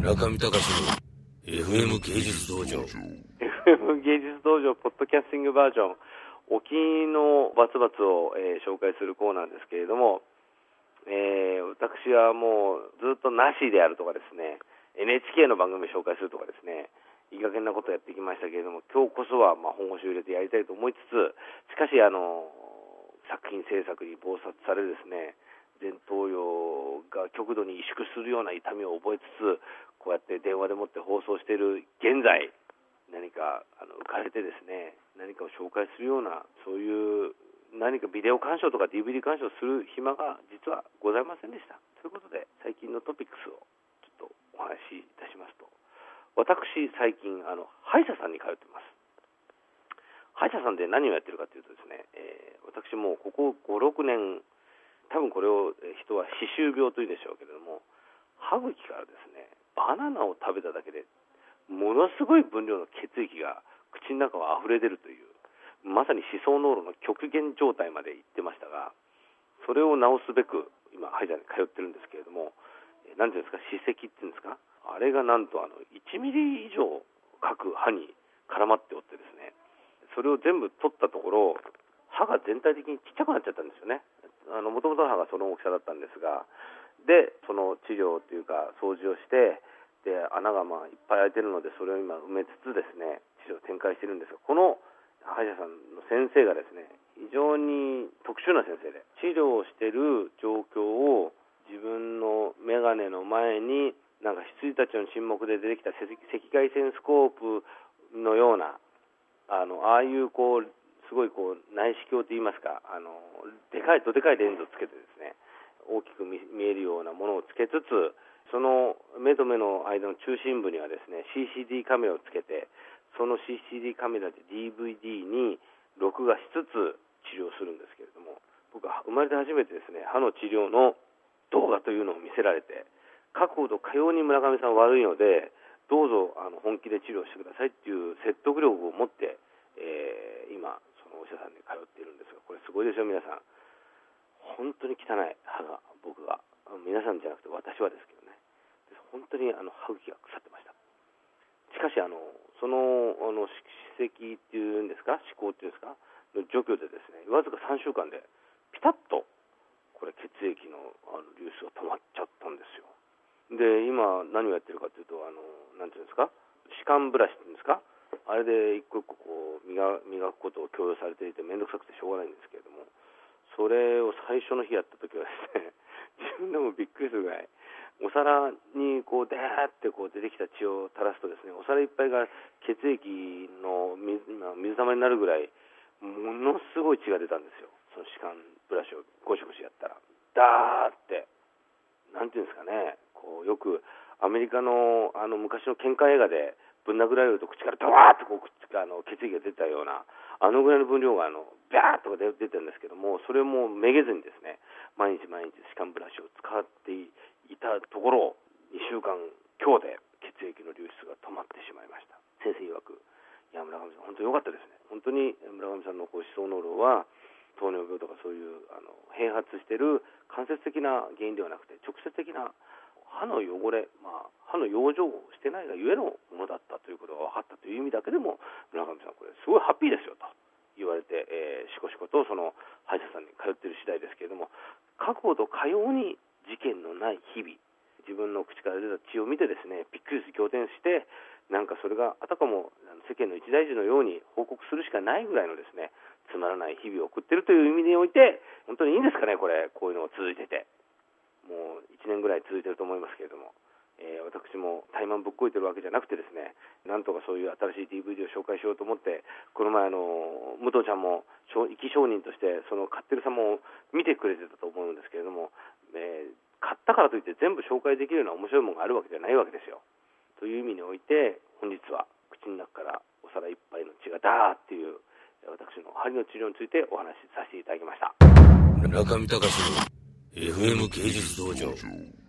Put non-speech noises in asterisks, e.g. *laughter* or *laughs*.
村上隆の FM 芸術道場。FM 芸術道場ポッドキャスティングバージョン。お気に入りのバツバツを、えー紹介するコーナーですけれども、えー私はもうずっとなしであるとかですね NHK の番組を紹介するとかですねいい加減なことをやってきましたけれども今日こそはまあ本腰を入れてやりたいと思いつつしかしあの作品制作に忙殺されですね前頭葉が極度に萎縮するような痛みを覚えつつこうやって電話でもって放送している現在何かあの浮かれてですね何かを紹介するようなそういう何かビデオ鑑賞とか DVD 鑑賞する暇が実はございませんでした。ということで最近のトピックスをちょっとお話しいたしますと。私最近あの歯医者さんに通ってます。歯医者さんで何をやってるかというとですね、えー私もここ56年多分これを人は歯周病というでしょうけれども歯茎からですねバナナを食べただけでものすごい分量の血液が口の中を溢れ出るというまさに思想濃度の極限状態まで行ってましたがそれを治すべく今歯医者に通ってるんですけれどもえーなんていうんですか歯石っていうんですか？あれがなんとあの1ミリ以上各歯に絡まっておってですねそれを全部取ったところ歯が全体的にちっちゃくなっちゃったんですよね。もともとの歯がその大きさだったんですがでその治療というか掃除をしてで穴がまあいっぱい開いてるのでそれを今埋めつつですね治療を展開してるんですがこの歯医者さんの先生がですね非常に特殊な先生で治療をしてる状況を自分の眼鏡の前になんか羊たちの沈黙で出てきた赤外線スコープのようなあのああいうこうすごいこう内視鏡といいますかあのでかいどでかいレンズをつけてですね大きく見えるようなものをつけつつその目と目の間の中心部にはですね CCD カメラをつけてその CCD カメラで DVD に録画しつつ治療するんですけれども僕は生まれて初めてですね歯の治療の動画というのを見せられて書くほどかように村上さん悪いのでどうぞあの本気で治療してくださいっていう説得力を持って、えー今そのお医者さんに通っているんですがこれすごいですよ皆さん。本当に汚い歯が僕が皆さんじゃなくて私はですけど。本当にあの歯茎が腐ってました。しかしあのそのあの歯石っていうんですか？歯垢っていうんですか？の除去でですねわずか3週間でピタッとこれ血液のあの流出が止まっちゃったんですよ。で今何をやってるかというとあのなんていうんですか？歯間ブラシっていうんですか？あれで一個一個こう磨磨くことを強要されていて面倒くさくてしょうがないんですけれどもそれを最初の日やった時はですね *laughs* 自分でもびっくりするぐらいお皿にこうでーってこう出てきた血を垂らすとですねお皿いっぱいが血液の水水たまりになるぐらいものすごい血が出たんですよ。その歯間ブラシをゴシゴシやったら。ダーって。なんていうんですかね。こうよくアメリカのあの昔の喧嘩映画でぶん殴られると口からドワーッとこうあの血液が出たようなあのぐらいの分量があのビャーッと出てるんですけどもそれもめげずにですね毎日毎日歯間ブラところ2週間強で血液の流出が止まってしまいました。先生曰く。いや村上さん本当に良かったですね。本当に村上さんのこう思想濃度は糖尿病とかそういうあの併発してる間接的な原因ではなくて直接的な歯の汚れ、まあ、歯の養生をしてないがゆえのものだったということが分かったという意味だけでも村上さんこれすごいハッピーですよと言われて、えー、しこしことその歯医者さんに通っている次第ですけれども書くほどかように事件のない日々自分の口から出た血を見てですねびっくりする仰天してなんかそれがあたかも世間の一大事のように報告するしかないぐらいのですねつまらない日々を送ってるという意味において本当にいいんですかねこれこういうのが続いてて。もう1年ぐらい続いてると思いますけれども、えー私も怠慢ぶっこいてるわけじゃなくてですねなんとかそういう新しい DVD を紹介しようと思ってこの前あの武藤ちゃんも生意気商人としてその買ってる様を見てくれてたと思うんですけれども、えー買ったからといって全部紹介できるような面白いものがあるわけじゃないわけですよ。という意味において本日は口の中からお皿いっぱいの血がダーっていう私の針の治療についてお話しさせていただきました。村上隆の FM 芸術道場。